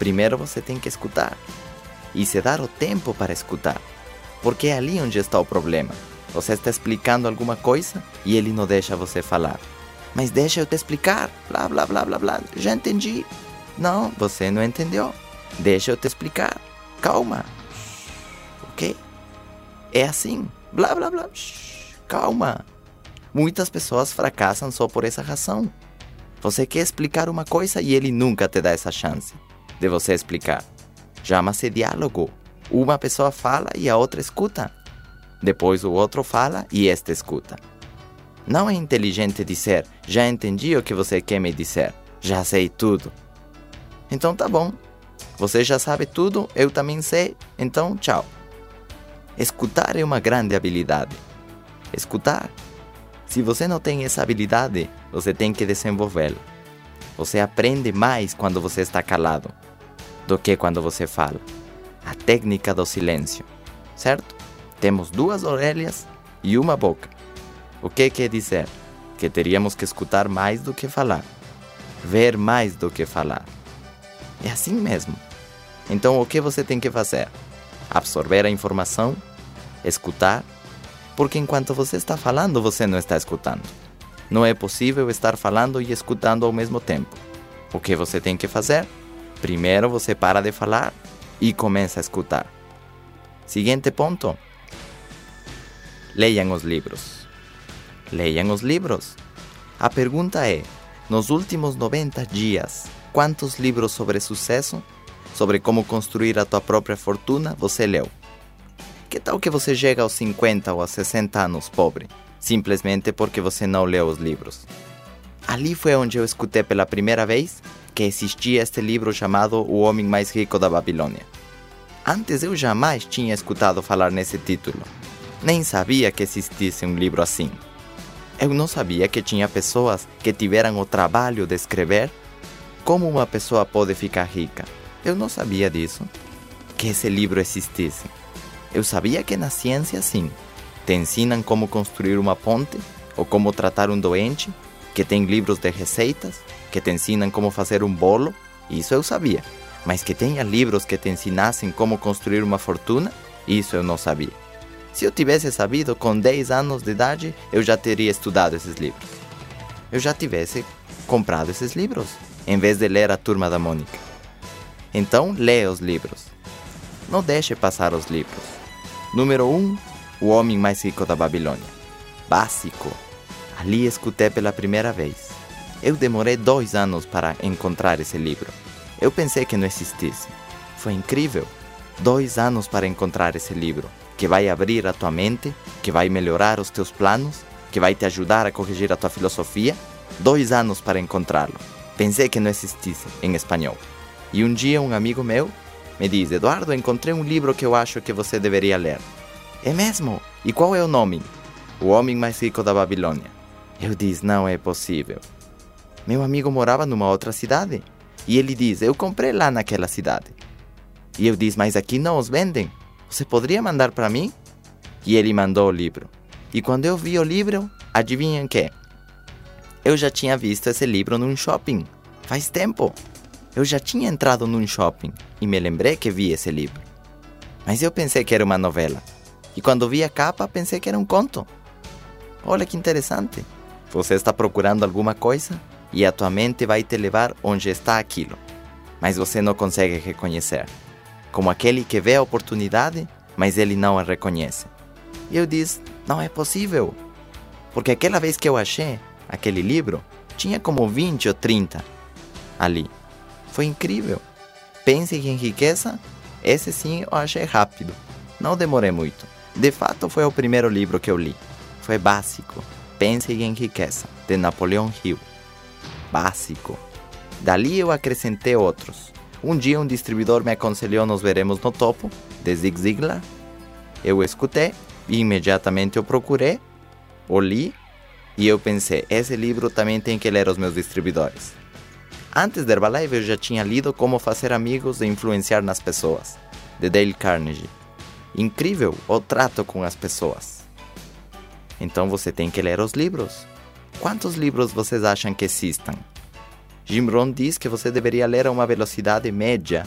primeiro você tem que escutar. E se dar o tempo para escutar. Porque é ali onde está o problema. Você está explicando alguma coisa e ele não deixa você falar. Mas deixa eu te explicar. Blá, blá, blá, blá, blá. Já entendi. Não, você não entendeu. Deixa eu te explicar. Calma. Ok? É assim. Blá, blá, blá. Calma. Muitas pessoas fracassam só por essa razão. Você quer explicar uma coisa e ele nunca te dá essa chance de você explicar. Chama-se diálogo. Uma pessoa fala e a outra escuta. Depois o outro fala e este escuta. Não é inteligente dizer, já entendi o que você quer me dizer, já sei tudo. Então tá bom. Você já sabe tudo, eu também sei, então tchau. Escutar é uma grande habilidade. Escutar. Se você não tem essa habilidade, você tem que desenvolvê-la. Você aprende mais quando você está calado do que quando você fala. A técnica do silêncio, certo? Temos duas orelhas e uma boca. O que quer dizer? Que teríamos que escutar mais do que falar, ver mais do que falar. É assim mesmo. Então, o que você tem que fazer? Absorver a informação, escutar, porque enquanto você está falando, você não está escutando. Não é possível estar falando e escutando ao mesmo tempo. O que você tem que fazer? Primeiro você para de falar e começa a escutar. Seguinte ponto. Leiam os livros. Leiam os livros. A pergunta é: nos últimos 90 dias, quantos livros sobre sucesso, sobre como construir a tua própria fortuna, você leu? Que tal que você chega aos 50 ou aos 60 anos pobre, simplesmente porque você não leu os livros? Ali foi onde eu escutei pela primeira vez que existia este livro chamado O Homem Mais Rico da Babilônia. Antes eu jamais tinha escutado falar nesse título. Nem sabia que existisse um livro assim. Eu não sabia que tinha pessoas que tiveram o trabalho de escrever como uma pessoa pode ficar rica. Eu não sabia disso. Que esse livro existisse. Eu sabia que na ciência, sim, te ensinam como construir uma ponte ou como tratar um doente, que tem livros de receitas, que te ensinam como fazer um bolo, isso eu sabia. Mas que tenha livros que te ensinassem como construir uma fortuna, isso eu não sabia. Se eu tivesse sabido com 10 anos de idade, eu já teria estudado esses livros. Eu já tivesse comprado esses livros, em vez de ler a Turma da Mônica. Então, leia os livros. Não deixe passar os livros. Número 1. Um, o Homem Mais Rico da Babilônia. Básico. Ali escutei pela primeira vez. Eu demorei dois anos para encontrar esse livro. Eu pensei que não existisse. Foi incrível. Dois anos para encontrar esse livro que vai abrir a tua mente, que vai melhorar os teus planos, que vai te ajudar a corrigir a tua filosofia. Dois anos para encontrá-lo. Pensei que não existisse em espanhol. E um dia um amigo meu me diz: Eduardo, encontrei um livro que eu acho que você deveria ler. É mesmo? E qual é o nome? O Homem Mais Rico da Babilônia. Eu disse: Não é possível. Meu amigo morava numa outra cidade. E ele diz: Eu comprei lá naquela cidade. E eu disse: Mas aqui não os vendem. Você poderia mandar para mim? E ele mandou o livro. E quando eu vi o livro, adivinham que? Eu já tinha visto esse livro num shopping. Faz tempo. Eu já tinha entrado num shopping e me lembrei que vi esse livro. Mas eu pensei que era uma novela. E quando vi a capa, pensei que era um conto. Olha que interessante. Você está procurando alguma coisa e a tua mente vai te levar onde está aquilo, mas você não consegue reconhecer como aquele que vê a oportunidade, mas ele não a reconhece. E eu disse: não é possível. Porque aquela vez que eu achei aquele livro, tinha como 20 ou 30 ali. Foi incrível. Pense em riqueza, esse sim eu achei rápido. Não demorei muito. De fato, foi o primeiro livro que eu li. Foi básico. Pense em riqueza, de Napoleão Hill. Básico. Dali eu acrescentei outros. Um dia um distribuidor me aconselhou Nos Veremos no Topo, de Zig Ziglar. Eu escutei e imediatamente eu procurei, o li e eu pensei, esse livro também tem que ler os meus distribuidores. Antes da Herbalife eu já tinha lido Como Fazer Amigos e Influenciar nas Pessoas, de Dale Carnegie. Incrível o trato com as pessoas. Então você tem que ler os livros. Quantos livros vocês acham que existam? Jim Rohn diz que você deveria ler a uma velocidade média